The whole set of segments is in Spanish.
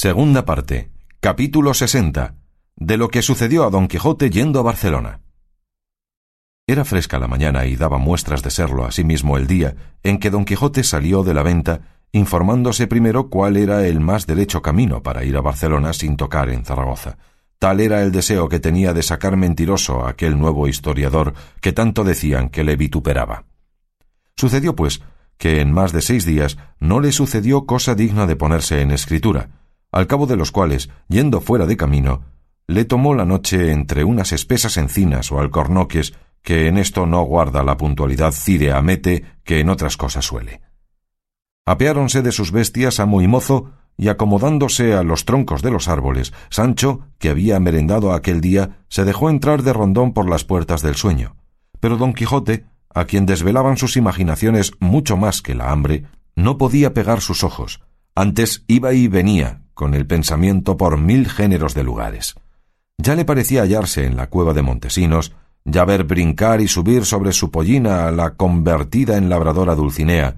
Segunda parte. Capítulo 60. De lo que sucedió a Don Quijote yendo a Barcelona. Era fresca la mañana y daba muestras de serlo asimismo el día en que Don Quijote salió de la venta, informándose primero cuál era el más derecho camino para ir a Barcelona sin tocar en Zaragoza. Tal era el deseo que tenía de sacar mentiroso a aquel nuevo historiador que tanto decían que le vituperaba. Sucedió, pues, que en más de seis días no le sucedió cosa digna de ponerse en escritura, al cabo de los cuales, yendo fuera de camino, le tomó la noche entre unas espesas encinas o alcornoques que en esto no guarda la puntualidad círea mete que en otras cosas suele. Apeáronse de sus bestias amo y mozo, y acomodándose a los troncos de los árboles, Sancho, que había merendado aquel día, se dejó entrar de rondón por las puertas del sueño. Pero don Quijote, a quien desvelaban sus imaginaciones mucho más que la hambre, no podía pegar sus ojos, antes iba y venía, con el pensamiento por mil géneros de lugares. Ya le parecía hallarse en la cueva de Montesinos, ya ver brincar y subir sobre su pollina a la convertida en labradora Dulcinea,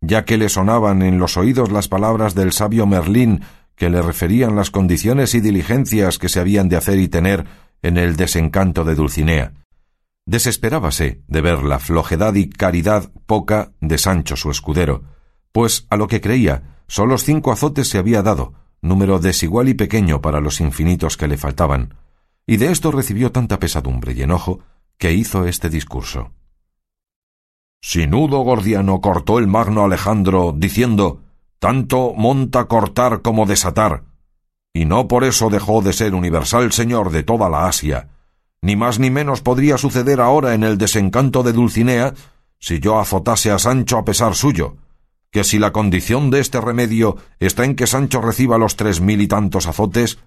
ya que le sonaban en los oídos las palabras del sabio Merlín que le referían las condiciones y diligencias que se habían de hacer y tener en el desencanto de Dulcinea. Desesperábase de ver la flojedad y caridad poca de Sancho su escudero, pues a lo que creía, solos cinco azotes se había dado, número desigual y pequeño para los infinitos que le faltaban, y de esto recibió tanta pesadumbre y enojo que hizo este discurso. Sinudo Gordiano cortó el magno Alejandro, diciendo tanto monta cortar como desatar, y no por eso dejó de ser universal señor de toda la Asia, ni más ni menos podría suceder ahora en el desencanto de Dulcinea si yo azotase a Sancho a pesar suyo, que si la condición de este remedio está en que Sancho reciba los tres mil y tantos azotes,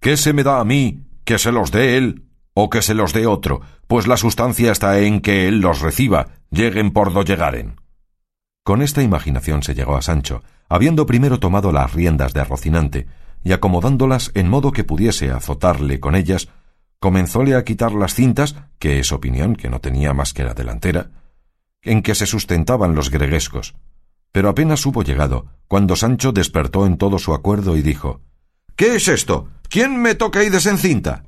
¿qué se me da a mí que se los dé él o que se los dé otro? Pues la sustancia está en que él los reciba, lleguen por do llegaren. Con esta imaginación se llegó a Sancho, habiendo primero tomado las riendas de Rocinante, y acomodándolas en modo que pudiese azotarle con ellas, comenzóle a quitar las cintas, que es opinión que no tenía más que la delantera, en que se sustentaban los greguescos, pero apenas hubo llegado, cuando Sancho despertó en todo su acuerdo y dijo ¿Qué es esto? ¿Quién me toca y desencinta?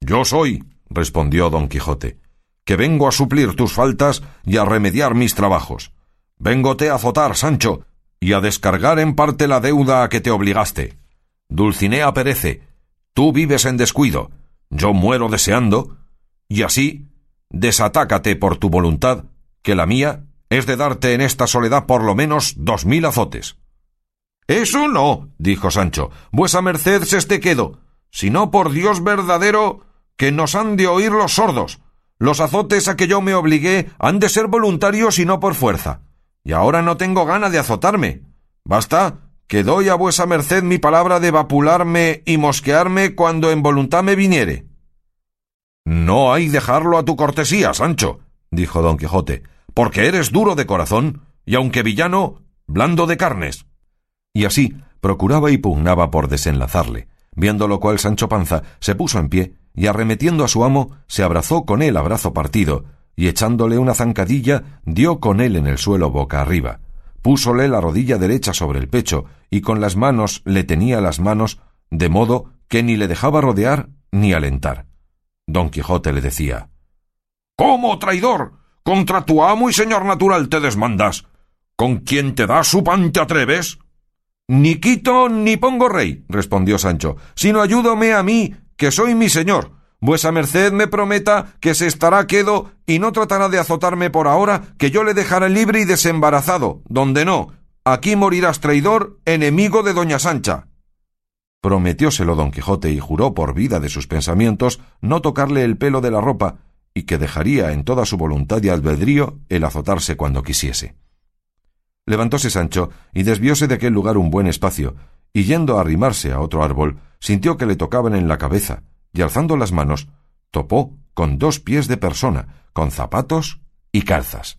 Yo soy, respondió don Quijote, que vengo a suplir tus faltas y a remediar mis trabajos. Véngote a azotar, Sancho, y a descargar en parte la deuda a que te obligaste. Dulcinea perece, tú vives en descuido, yo muero deseando, y así desatácate por tu voluntad, que la mía es de darte en esta soledad por lo menos dos mil azotes. Eso no, dijo Sancho, vuesa merced se esté quedo, sino por Dios verdadero que nos han de oír los sordos. Los azotes a que yo me obligué han de ser voluntarios y no por fuerza. Y ahora no tengo gana de azotarme. Basta que doy a vuesa merced mi palabra de vapularme y mosquearme cuando en voluntad me viniere. No hay dejarlo a tu cortesía, Sancho, dijo don Quijote, porque eres duro de corazón y aunque villano, blando de carnes. Y así procuraba y pugnaba por desenlazarle, viendo lo cual Sancho Panza se puso en pie y arremetiendo a su amo se abrazó con él a brazo partido y echándole una zancadilla dio con él en el suelo boca arriba, púsole la rodilla derecha sobre el pecho y con las manos le tenía las manos de modo que ni le dejaba rodear ni alentar. Don Quijote le decía ¿Cómo, traidor? Contra tu amo y señor natural te desmandas. ¿Con quien te da su pan te atreves? Ni quito ni pongo rey, respondió Sancho, sino ayúdame a mí, que soy mi señor. Vuesa merced me prometa que se estará quedo y no tratará de azotarme por ahora, que yo le dejaré libre y desembarazado, donde no. Aquí morirás traidor, enemigo de doña Sancha. Prometióselo don Quijote y juró por vida de sus pensamientos no tocarle el pelo de la ropa, y que dejaría en toda su voluntad y albedrío el azotarse cuando quisiese. Levantóse Sancho y desvióse de aquel lugar un buen espacio, y yendo a arrimarse a otro árbol, sintió que le tocaban en la cabeza, y alzando las manos, topó con dos pies de persona, con zapatos y calzas.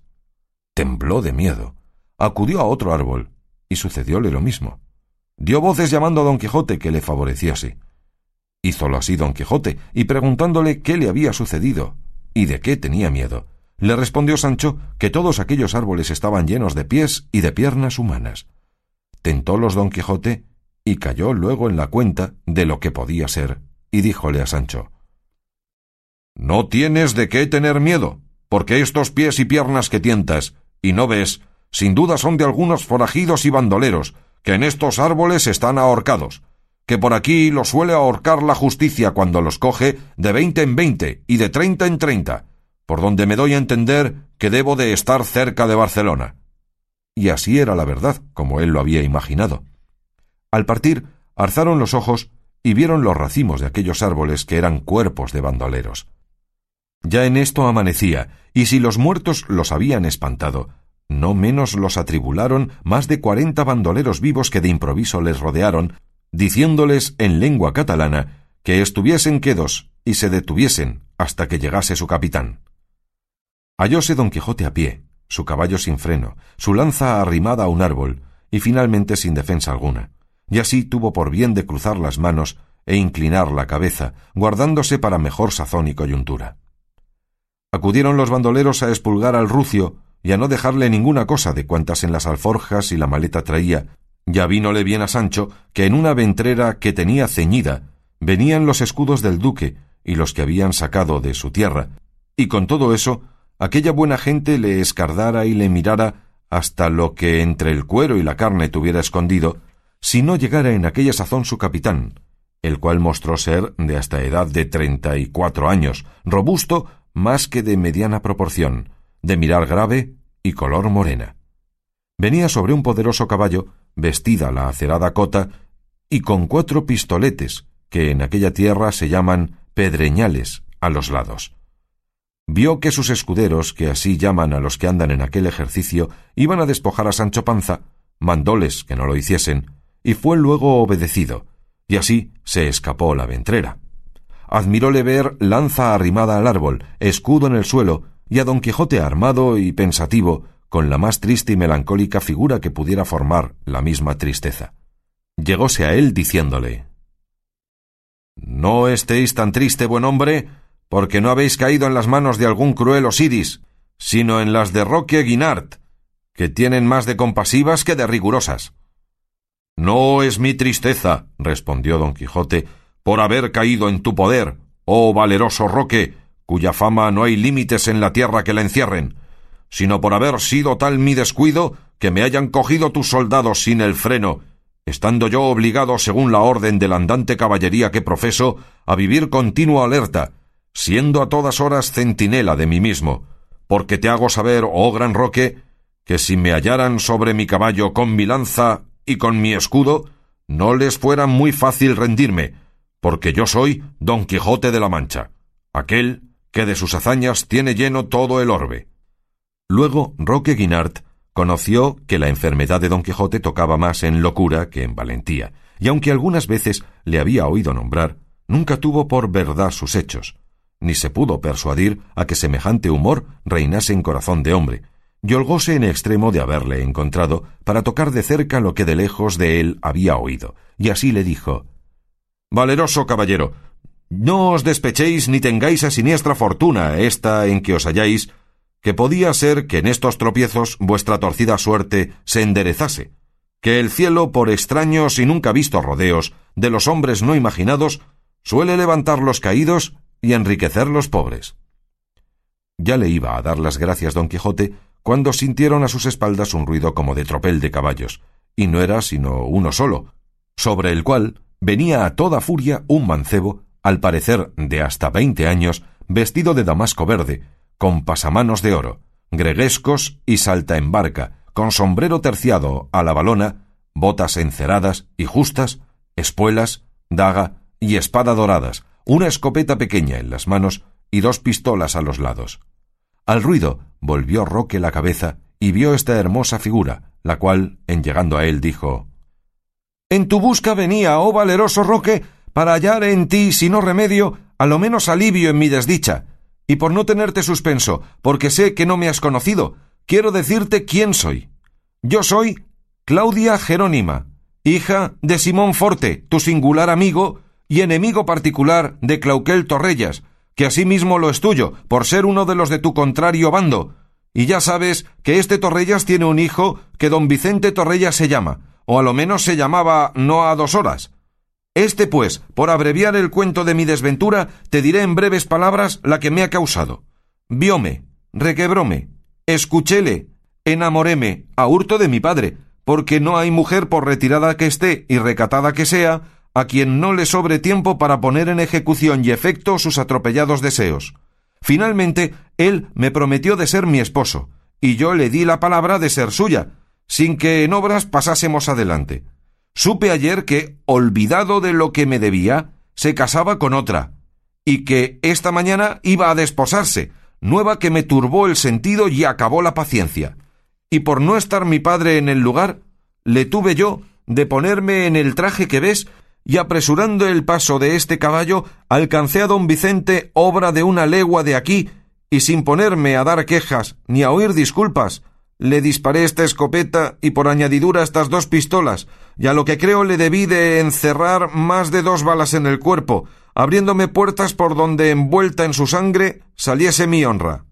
Tembló de miedo, acudió a otro árbol, y sucedióle lo mismo. Dio voces llamando a don Quijote que le favoreciese. Hízolo así don Quijote, y preguntándole qué le había sucedido, ¿Y de qué tenía miedo? Le respondió Sancho que todos aquellos árboles estaban llenos de pies y de piernas humanas. Tentólos don Quijote y cayó luego en la cuenta de lo que podía ser, y díjole a Sancho No tienes de qué tener miedo, porque estos pies y piernas que tientas, y no ves, sin duda son de algunos forajidos y bandoleros, que en estos árboles están ahorcados, que por aquí los suele ahorcar la justicia cuando los coge de veinte en veinte y de treinta en treinta, por donde me doy a entender que debo de estar cerca de Barcelona. Y así era la verdad, como él lo había imaginado. Al partir, alzaron los ojos y vieron los racimos de aquellos árboles que eran cuerpos de bandoleros. Ya en esto amanecía, y si los muertos los habían espantado, no menos los atribularon más de cuarenta bandoleros vivos que de improviso les rodearon, diciéndoles en lengua catalana que estuviesen quedos y se detuviesen hasta que llegase su capitán. Hallóse don Quijote a pie, su caballo sin freno, su lanza arrimada a un árbol, y finalmente sin defensa alguna, y así tuvo por bien de cruzar las manos e inclinar la cabeza, guardándose para mejor sazón y coyuntura. Acudieron los bandoleros a expulgar al rucio y a no dejarle ninguna cosa de cuantas en las alforjas y la maleta traía, ya vínole bien a Sancho que en una ventrera que tenía ceñida venían los escudos del duque y los que habían sacado de su tierra, y con todo eso aquella buena gente le escardara y le mirara hasta lo que entre el cuero y la carne tuviera escondido, si no llegara en aquella sazón su capitán, el cual mostró ser de hasta edad de treinta y cuatro años, robusto más que de mediana proporción, de mirar grave y color morena. Venía sobre un poderoso caballo, vestida la acerada cota, y con cuatro pistoletes, que en aquella tierra se llaman pedreñales, a los lados. Vio que sus escuderos, que así llaman a los que andan en aquel ejercicio, iban a despojar a Sancho Panza, mandóles que no lo hiciesen, y fue luego obedecido, y así se escapó la ventrera. Admiróle ver lanza arrimada al árbol, escudo en el suelo, y a don Quijote armado y pensativo, con la más triste y melancólica figura que pudiera formar la misma tristeza. Llegóse a él diciéndole No estéis tan triste, buen hombre, porque no habéis caído en las manos de algún cruel Osiris, sino en las de Roque Guinart, que tienen más de compasivas que de rigurosas. No es mi tristeza, respondió don Quijote, por haber caído en tu poder, oh valeroso Roque, cuya fama no hay límites en la tierra que la encierren, sino por haber sido tal mi descuido que me hayan cogido tus soldados sin el freno, estando yo obligado, según la orden de la andante caballería que profeso, a vivir continuo alerta, siendo a todas horas centinela de mí mismo, porque te hago saber, oh gran Roque, que si me hallaran sobre mi caballo con mi lanza y con mi escudo, no les fuera muy fácil rendirme, porque yo soy Don Quijote de la Mancha, aquel que de sus hazañas tiene lleno todo el orbe. Luego Roque Guinart conoció que la enfermedad de don Quijote tocaba más en locura que en valentía, y aunque algunas veces le había oído nombrar, nunca tuvo por verdad sus hechos, ni se pudo persuadir a que semejante humor reinase en corazón de hombre, y holgóse en extremo de haberle encontrado para tocar de cerca lo que de lejos de él había oído, y así le dijo Valeroso caballero, no os despechéis ni tengáis a siniestra fortuna esta en que os halláis, que podía ser que en estos tropiezos vuestra torcida suerte se enderezase, que el cielo, por extraños y nunca vistos rodeos de los hombres no imaginados, suele levantar los caídos y enriquecer los pobres. Ya le iba a dar las gracias don Quijote cuando sintieron a sus espaldas un ruido como de tropel de caballos, y no era sino uno solo, sobre el cual venía a toda furia un mancebo al parecer de hasta veinte años, vestido de damasco verde, con pasamanos de oro, greguescos y salta en barca, con sombrero terciado a la balona, botas enceradas y justas, espuelas, daga y espada doradas, una escopeta pequeña en las manos y dos pistolas a los lados. Al ruido volvió Roque la cabeza y vio esta hermosa figura, la cual, en llegando a él, dijo En tu busca venía, oh valeroso Roque, para hallar en ti, si no remedio, a lo menos alivio en mi desdicha. Y por no tenerte suspenso, porque sé que no me has conocido, quiero decirte quién soy. Yo soy Claudia Jerónima, hija de Simón Forte, tu singular amigo y enemigo particular de Clauquel Torrellas, que asimismo lo es tuyo, por ser uno de los de tu contrario bando. Y ya sabes que este Torrellas tiene un hijo que don Vicente Torrellas se llama, o a lo menos se llamaba no a dos horas. Este, pues, por abreviar el cuento de mi desventura, te diré en breves palabras la que me ha causado. Vióme, requebróme, escuchéle, enamoréme, a hurto de mi padre, porque no hay mujer por retirada que esté y recatada que sea, a quien no le sobre tiempo para poner en ejecución y efecto sus atropellados deseos. Finalmente, él me prometió de ser mi esposo, y yo le di la palabra de ser suya, sin que en obras pasásemos adelante. Supe ayer que, olvidado de lo que me debía, se casaba con otra, y que esta mañana iba a desposarse, nueva que me turbó el sentido y acabó la paciencia. Y por no estar mi padre en el lugar, le tuve yo de ponerme en el traje que ves y apresurando el paso de este caballo alcancé a don Vicente obra de una legua de aquí, y sin ponerme a dar quejas ni a oír disculpas, le disparé esta escopeta y por añadidura estas dos pistolas, y a lo que creo le debí de encerrar más de dos balas en el cuerpo, abriéndome puertas por donde envuelta en su sangre saliese mi honra.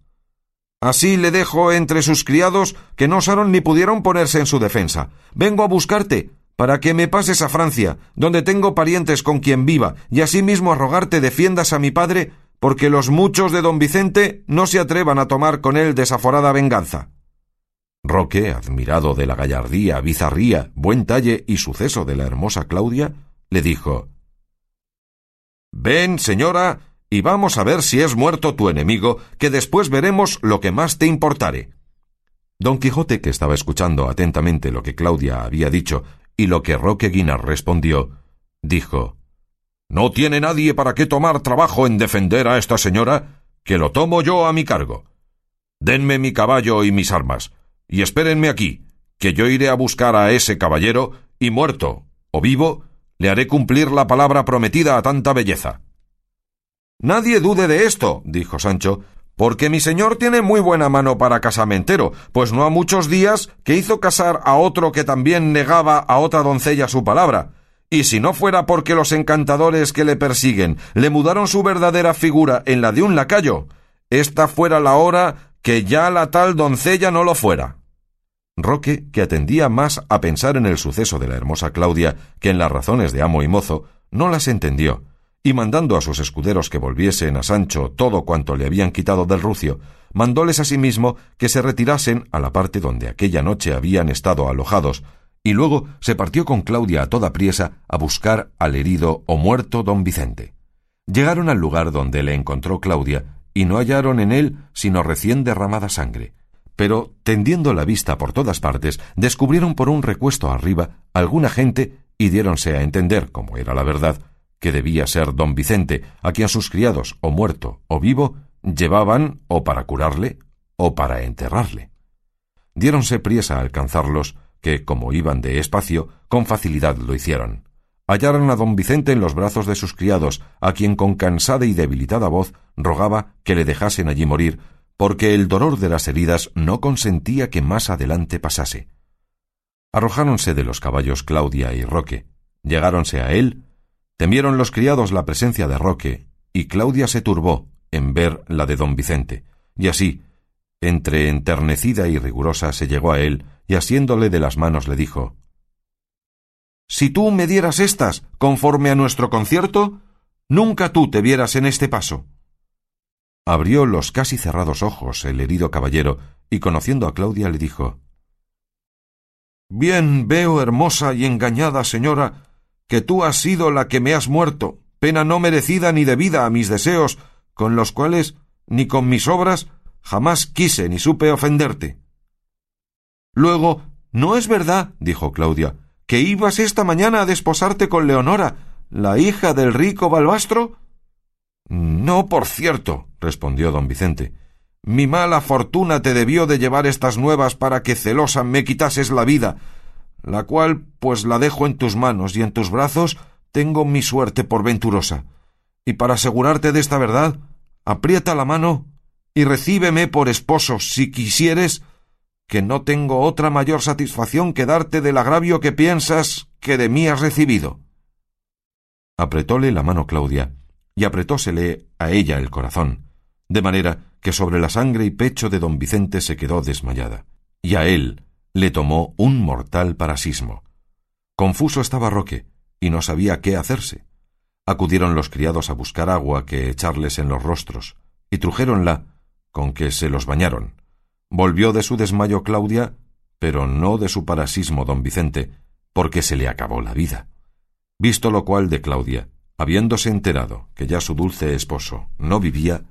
Así le dejo entre sus criados que no osaron ni pudieron ponerse en su defensa. Vengo a buscarte, para que me pases a Francia, donde tengo parientes con quien viva, y asimismo a rogarte defiendas a mi padre, porque los muchos de don Vicente no se atrevan a tomar con él desaforada venganza. Roque, admirado de la gallardía, bizarría, buen talle y suceso de la hermosa Claudia, le dijo Ven, señora, y vamos a ver si es muerto tu enemigo, que después veremos lo que más te importare. Don Quijote, que estaba escuchando atentamente lo que Claudia había dicho y lo que Roque Guinar respondió, dijo No tiene nadie para qué tomar trabajo en defender a esta señora, que lo tomo yo a mi cargo. Denme mi caballo y mis armas, y espérenme aquí, que yo iré a buscar a ese caballero, y muerto o vivo, le haré cumplir la palabra prometida a tanta belleza. Nadie dude de esto, dijo Sancho, porque mi señor tiene muy buena mano para casamentero, pues no ha muchos días que hizo casar a otro que también negaba a otra doncella su palabra. Y si no fuera porque los encantadores que le persiguen le mudaron su verdadera figura en la de un lacayo, esta fuera la hora que ya la tal doncella no lo fuera. Roque, que atendía más a pensar en el suceso de la hermosa Claudia que en las razones de amo y mozo, no las entendió, y mandando a sus escuderos que volviesen a Sancho todo cuanto le habían quitado del rucio, mandóles asimismo que se retirasen a la parte donde aquella noche habían estado alojados, y luego se partió con Claudia a toda priesa a buscar al herido o muerto don Vicente. Llegaron al lugar donde le encontró Claudia, y no hallaron en él sino recién derramada sangre, pero, tendiendo la vista por todas partes, descubrieron por un recuesto arriba alguna gente y diéronse a entender, como era la verdad, que debía ser don Vicente, a quien sus criados, o muerto o vivo, llevaban o para curarle o para enterrarle. Diéronse priesa a alcanzarlos, que, como iban de espacio, con facilidad lo hicieron. Hallaron a don Vicente en los brazos de sus criados, a quien con cansada y debilitada voz rogaba que le dejasen allí morir, porque el dolor de las heridas no consentía que más adelante pasase. Arrojáronse de los caballos Claudia y Roque, llegáronse a él, Temieron los criados la presencia de Roque, y Claudia se turbó en ver la de don Vicente, y así, entre enternecida y rigurosa, se llegó a él, y asiéndole de las manos le dijo Si tú me dieras estas, conforme a nuestro concierto, nunca tú te vieras en este paso. Abrió los casi cerrados ojos el herido caballero, y conociendo a Claudia le dijo Bien veo, hermosa y engañada señora, que tú has sido la que me has muerto, pena no merecida ni debida a mis deseos, con los cuales, ni con mis obras, jamás quise ni supe ofenderte. Luego, ¿no es verdad, dijo Claudia, que ibas esta mañana a desposarte con Leonora, la hija del rico Balbastro? No, por cierto, respondió don Vicente. Mi mala fortuna te debió de llevar estas nuevas para que celosa me quitases la vida, la cual pues la dejo en tus manos y en tus brazos tengo mi suerte por venturosa. Y para asegurarte de esta verdad, aprieta la mano y recíbeme por esposo, si quisieres, que no tengo otra mayor satisfacción que darte del agravio que piensas que de mí has recibido. Apretóle la mano Claudia, y apretósele a ella el corazón, de manera que sobre la sangre y pecho de don Vicente se quedó desmayada, y a él, le tomó un mortal parasismo. Confuso estaba Roque, y no sabía qué hacerse. Acudieron los criados a buscar agua que echarles en los rostros, y trujéronla, con que se los bañaron. Volvió de su desmayo Claudia, pero no de su parasismo don Vicente, porque se le acabó la vida. Visto lo cual de Claudia, habiéndose enterado que ya su dulce esposo no vivía,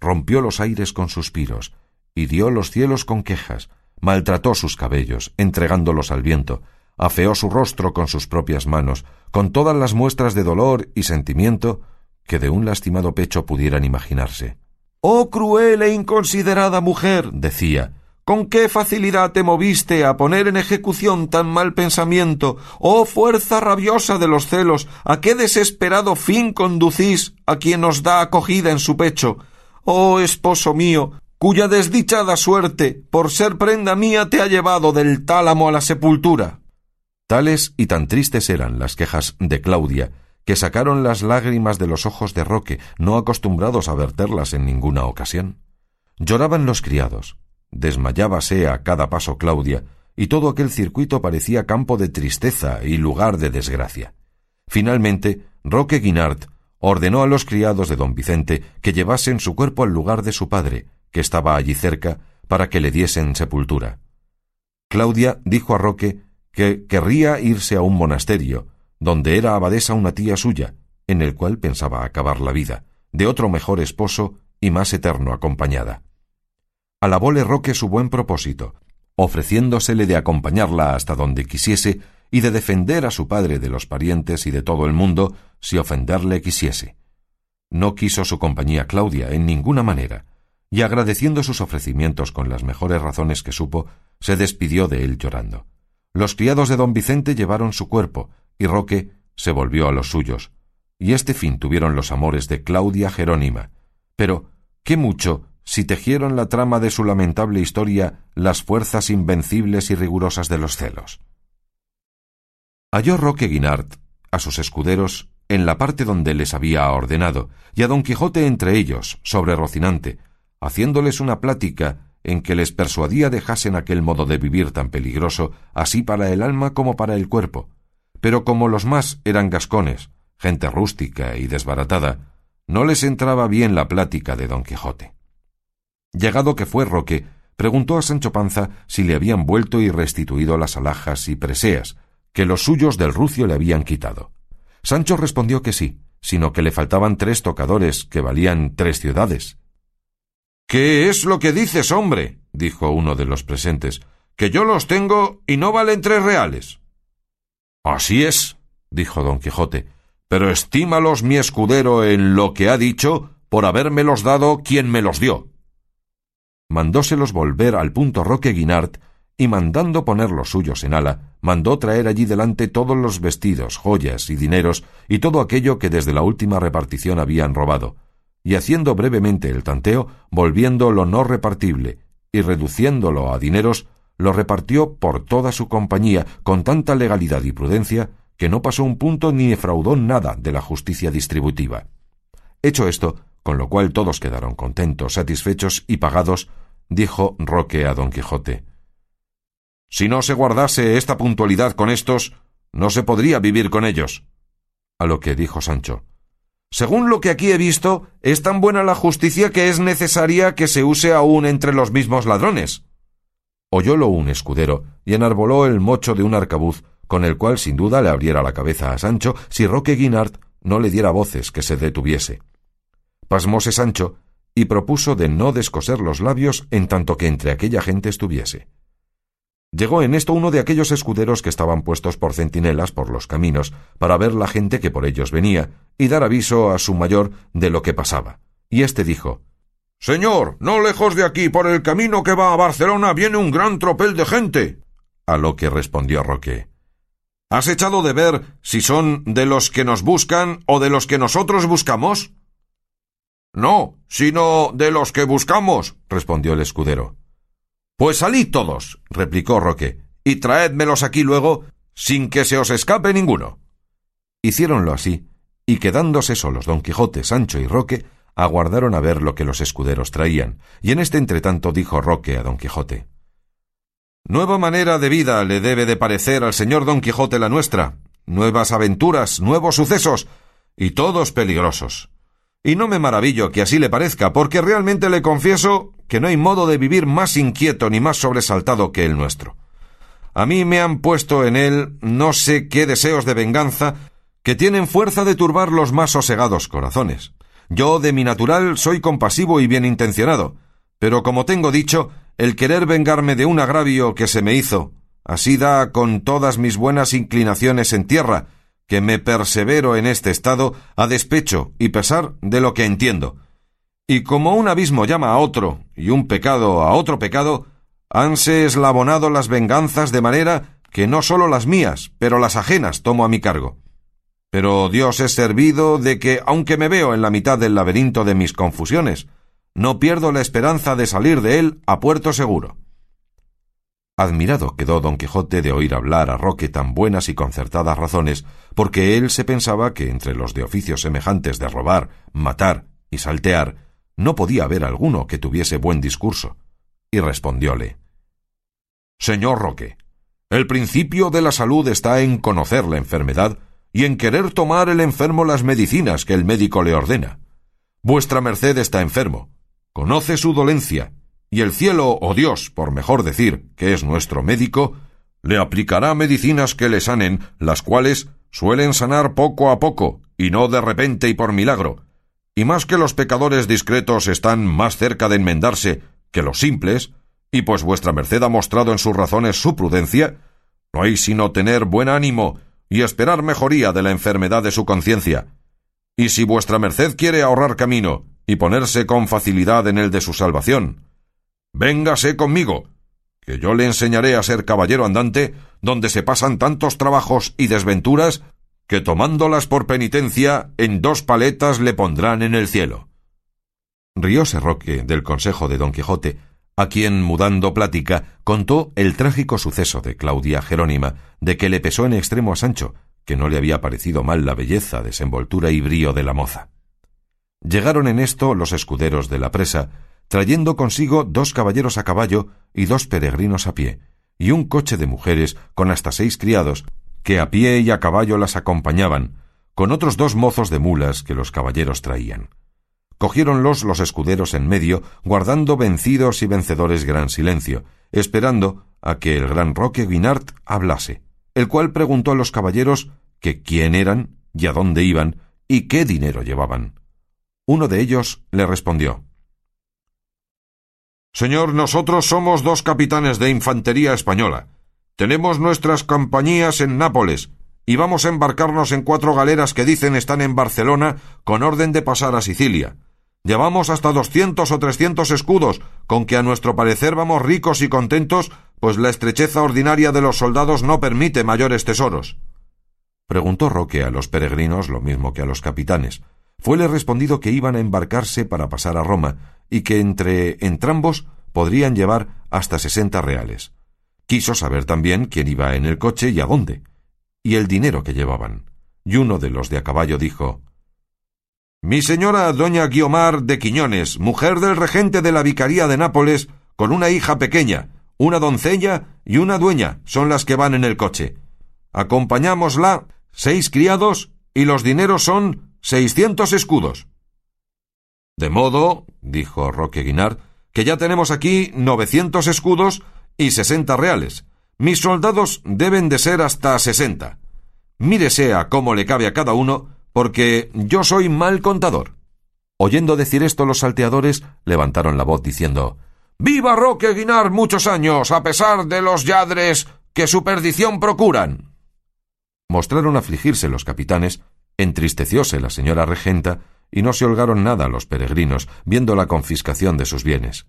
rompió los aires con suspiros, dio los cielos con quejas, maltrató sus cabellos, entregándolos al viento, afeó su rostro con sus propias manos, con todas las muestras de dolor y sentimiento que de un lastimado pecho pudieran imaginarse. Oh cruel e inconsiderada mujer, decía, con qué facilidad te moviste a poner en ejecución tan mal pensamiento, oh fuerza rabiosa de los celos, a qué desesperado fin conducís a quien os da acogida en su pecho. Oh esposo mío, cuya desdichada suerte, por ser prenda mía, te ha llevado del tálamo a la sepultura. Tales y tan tristes eran las quejas de Claudia, que sacaron las lágrimas de los ojos de Roque, no acostumbrados a verterlas en ninguna ocasión. Lloraban los criados, desmayábase a cada paso Claudia, y todo aquel circuito parecía campo de tristeza y lugar de desgracia. Finalmente, Roque Guinart ordenó a los criados de don Vicente que llevasen su cuerpo al lugar de su padre, que estaba allí cerca, para que le diesen sepultura. Claudia dijo a Roque que querría irse a un monasterio, donde era abadesa una tía suya, en el cual pensaba acabar la vida, de otro mejor esposo y más eterno acompañada. Alabóle Roque su buen propósito, ofreciéndosele de acompañarla hasta donde quisiese y de defender a su padre de los parientes y de todo el mundo si ofenderle quisiese. No quiso su compañía Claudia en ninguna manera, y agradeciendo sus ofrecimientos con las mejores razones que supo, se despidió de él llorando. Los criados de don Vicente llevaron su cuerpo, y Roque se volvió a los suyos, y este fin tuvieron los amores de Claudia Jerónima. Pero, qué mucho si tejieron la trama de su lamentable historia las fuerzas invencibles y rigurosas de los celos. Halló Roque Guinart a sus escuderos en la parte donde les había ordenado, y a don Quijote entre ellos, sobre Rocinante, haciéndoles una plática en que les persuadía dejasen aquel modo de vivir tan peligroso, así para el alma como para el cuerpo. Pero como los más eran gascones, gente rústica y desbaratada, no les entraba bien la plática de don Quijote. Llegado que fue Roque, preguntó a Sancho Panza si le habían vuelto y restituido las alhajas y preseas, que los suyos del rucio le habían quitado. Sancho respondió que sí, sino que le faltaban tres tocadores que valían tres ciudades. ¿Qué es lo que dices, hombre? dijo uno de los presentes, que yo los tengo y no valen tres reales. Así es, dijo don Quijote, pero estímalos mi escudero en lo que ha dicho por habérmelos dado quien me los dio. Mandóselos volver al punto Roque Guinart y mandando poner los suyos en ala, mandó traer allí delante todos los vestidos, joyas y dineros y todo aquello que desde la última repartición habían robado, y haciendo brevemente el tanteo, volviendo lo no repartible y reduciéndolo a dineros, lo repartió por toda su compañía con tanta legalidad y prudencia que no pasó un punto ni defraudó nada de la justicia distributiva. Hecho esto, con lo cual todos quedaron contentos, satisfechos y pagados, dijo Roque a don Quijote Si no se guardase esta puntualidad con éstos, no se podría vivir con ellos. A lo que dijo Sancho según lo que aquí he visto, es tan buena la justicia que es necesaria que se use aún entre los mismos ladrones. Oyólo un escudero y enarboló el mocho de un arcabuz, con el cual sin duda le abriera la cabeza a Sancho si Roque Guinart no le diera voces que se detuviese. Pasmóse Sancho y propuso de no descoser los labios en tanto que entre aquella gente estuviese. Llegó en esto uno de aquellos escuderos que estaban puestos por centinelas por los caminos, para ver la gente que por ellos venía, y dar aviso a su mayor de lo que pasaba. Y éste dijo Señor, no lejos de aquí, por el camino que va a Barcelona, viene un gran tropel de gente. A lo que respondió Roque ¿Has echado de ver si son de los que nos buscan o de los que nosotros buscamos? No, sino de los que buscamos, respondió el escudero. Pues salid todos, replicó Roque, y traédmelos aquí luego, sin que se os escape ninguno. Hiciéronlo así, y quedándose solos don Quijote, Sancho y Roque, aguardaron a ver lo que los escuderos traían, y en este entretanto dijo Roque a don Quijote Nueva manera de vida le debe de parecer al señor Don Quijote la nuestra, nuevas aventuras, nuevos sucesos, y todos peligrosos. Y no me maravillo que así le parezca, porque realmente le confieso que no hay modo de vivir más inquieto ni más sobresaltado que el nuestro. A mí me han puesto en él no sé qué deseos de venganza que tienen fuerza de turbar los más sosegados corazones. Yo, de mi natural, soy compasivo y bien intencionado, pero como tengo dicho, el querer vengarme de un agravio que se me hizo, así da con todas mis buenas inclinaciones en tierra, que me persevero en este estado a despecho y pesar de lo que entiendo. Y como un abismo llama a otro y un pecado a otro pecado, hanse eslabonado las venganzas de manera que no sólo las mías, pero las ajenas tomo a mi cargo. Pero Dios es servido de que, aunque me veo en la mitad del laberinto de mis confusiones, no pierdo la esperanza de salir de él a puerto seguro. Admirado quedó don Quijote de oír hablar a Roque tan buenas y concertadas razones, porque él se pensaba que entre los de oficios semejantes de robar, matar y saltear, no podía haber alguno que tuviese buen discurso, y respondióle Señor Roque, el principio de la salud está en conocer la enfermedad y en querer tomar el enfermo las medicinas que el médico le ordena. Vuestra merced está enfermo, conoce su dolencia, y el cielo o Dios, por mejor decir, que es nuestro médico, le aplicará medicinas que le sanen, las cuales suelen sanar poco a poco, y no de repente y por milagro. Y más que los pecadores discretos están más cerca de enmendarse que los simples, y pues vuestra merced ha mostrado en sus razones su prudencia, no hay sino tener buen ánimo y esperar mejoría de la enfermedad de su conciencia. Y si vuestra merced quiere ahorrar camino y ponerse con facilidad en el de su salvación, véngase conmigo, que yo le enseñaré a ser caballero andante donde se pasan tantos trabajos y desventuras que tomándolas por penitencia en dos paletas le pondrán en el cielo. Rióse Roque del consejo de don Quijote, a quien, mudando plática, contó el trágico suceso de Claudia Jerónima, de que le pesó en extremo a Sancho, que no le había parecido mal la belleza, desenvoltura y brío de la moza. Llegaron en esto los escuderos de la presa, trayendo consigo dos caballeros a caballo y dos peregrinos a pie, y un coche de mujeres con hasta seis criados, que a pie y a caballo las acompañaban, con otros dos mozos de mulas que los caballeros traían. Cogiéronlos los escuderos en medio, guardando vencidos y vencedores gran silencio, esperando a que el gran Roque Guinart hablase, el cual preguntó a los caballeros que quién eran y a dónde iban y qué dinero llevaban. Uno de ellos le respondió Señor, nosotros somos dos capitanes de infantería española. Tenemos nuestras compañías en Nápoles, y vamos a embarcarnos en cuatro galeras que dicen están en Barcelona con orden de pasar a Sicilia. Llevamos hasta doscientos o trescientos escudos, con que a nuestro parecer vamos ricos y contentos, pues la estrecheza ordinaria de los soldados no permite mayores tesoros. Preguntó Roque a los peregrinos lo mismo que a los capitanes. Fuele respondido que iban a embarcarse para pasar a Roma, y que entre entrambos podrían llevar hasta sesenta reales. Quiso saber también quién iba en el coche y a dónde, y el dinero que llevaban. Y uno de los de a caballo dijo mi señora doña Guiomar de Quiñones, mujer del regente de la Vicaría de Nápoles, con una hija pequeña, una doncella y una dueña, son las que van en el coche. Acompañámosla seis criados y los dineros son seiscientos escudos. De modo, dijo Roque Guinard, que ya tenemos aquí novecientos escudos y sesenta reales. Mis soldados deben de ser hasta sesenta. Mírese a cómo le cabe a cada uno porque yo soy mal contador. Oyendo decir esto los salteadores levantaron la voz diciendo Viva Roque Guinar muchos años, a pesar de los yadres que su perdición procuran. Mostraron afligirse los capitanes, entristecióse la señora regenta, y no se holgaron nada los peregrinos, viendo la confiscación de sus bienes.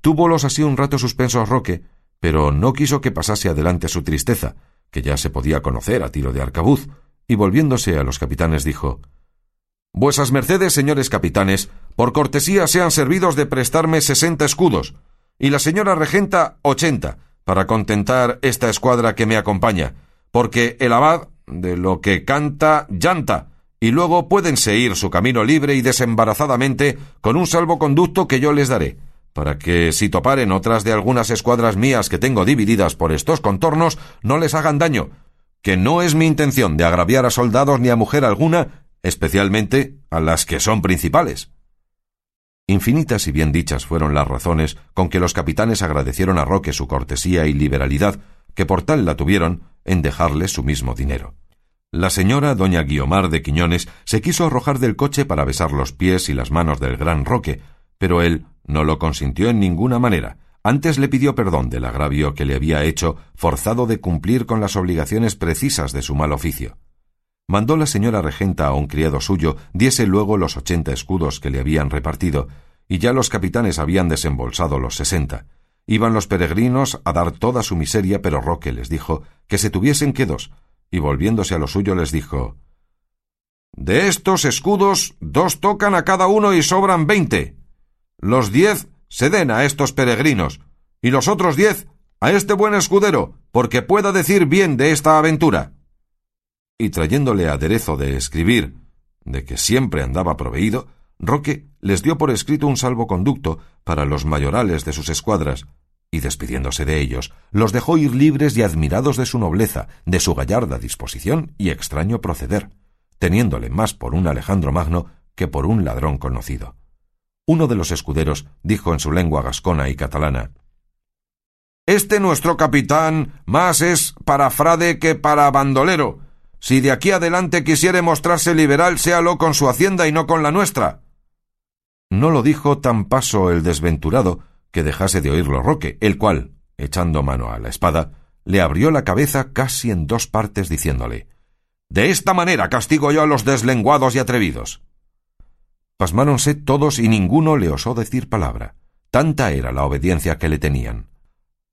Túvolos así un rato suspensos Roque, pero no quiso que pasase adelante su tristeza, que ya se podía conocer a tiro de arcabuz, y volviéndose a los capitanes dijo Vuesas mercedes, señores capitanes, por cortesía sean servidos de prestarme sesenta escudos, y la señora regenta ochenta, para contentar esta escuadra que me acompaña, porque el abad, de lo que canta, llanta, y luego pueden seguir su camino libre y desembarazadamente con un salvoconducto que yo les daré, para que, si toparen otras de algunas escuadras mías que tengo divididas por estos contornos, no les hagan daño, que no es mi intención de agraviar a soldados ni a mujer alguna, especialmente a las que son principales. Infinitas y bien dichas fueron las razones con que los capitanes agradecieron a Roque su cortesía y liberalidad, que por tal la tuvieron en dejarle su mismo dinero. La señora doña Guiomar de Quiñones se quiso arrojar del coche para besar los pies y las manos del gran Roque, pero él no lo consintió en ninguna manera. Antes le pidió perdón del agravio que le había hecho, forzado de cumplir con las obligaciones precisas de su mal oficio mandó la señora regenta a un criado suyo diese luego los ochenta escudos que le habían repartido, y ya los capitanes habían desembolsado los sesenta. Iban los peregrinos a dar toda su miseria, pero Roque les dijo que se tuviesen quedos, y volviéndose a lo suyo les dijo De estos escudos, dos tocan a cada uno y sobran veinte. Los diez se den a estos peregrinos, y los otros diez a este buen escudero, porque pueda decir bien de esta aventura y trayéndole aderezo de escribir, de que siempre andaba proveído, Roque les dio por escrito un salvoconducto para los mayorales de sus escuadras, y despidiéndose de ellos, los dejó ir libres y admirados de su nobleza, de su gallarda disposición y extraño proceder, teniéndole más por un Alejandro Magno que por un ladrón conocido. Uno de los escuderos dijo en su lengua gascona y catalana Este nuestro capitán más es para frade que para bandolero, si de aquí adelante quisiere mostrarse liberal, séalo con su hacienda y no con la nuestra. No lo dijo tan paso el desventurado que dejase de oírlo Roque, el cual, echando mano a la espada, le abrió la cabeza casi en dos partes, diciéndole De esta manera castigo yo a los deslenguados y atrevidos. Pasmáronse todos y ninguno le osó decir palabra. Tanta era la obediencia que le tenían.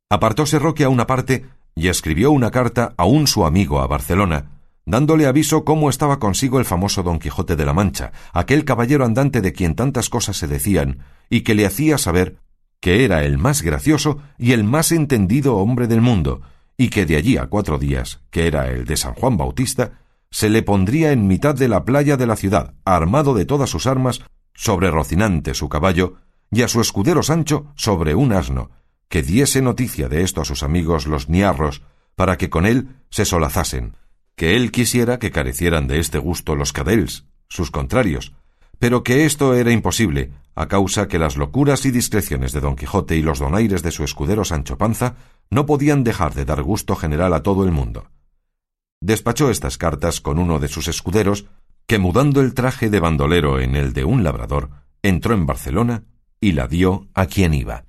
Apartóse Roque a una parte y escribió una carta a un su amigo a Barcelona, dándole aviso cómo estaba consigo el famoso Don Quijote de la Mancha, aquel caballero andante de quien tantas cosas se decían, y que le hacía saber que era el más gracioso y el más entendido hombre del mundo, y que de allí a cuatro días, que era el de San Juan Bautista, se le pondría en mitad de la playa de la ciudad, armado de todas sus armas, sobre Rocinante su caballo, y a su escudero Sancho sobre un asno, que diese noticia de esto a sus amigos los niarros, para que con él se solazasen, que él quisiera que carecieran de este gusto los cadels, sus contrarios, pero que esto era imposible, a causa que las locuras y discreciones de don Quijote y los donaires de su escudero Sancho Panza no podían dejar de dar gusto general a todo el mundo. Despachó estas cartas con uno de sus escuderos, que mudando el traje de bandolero en el de un labrador, entró en Barcelona y la dio a quien iba.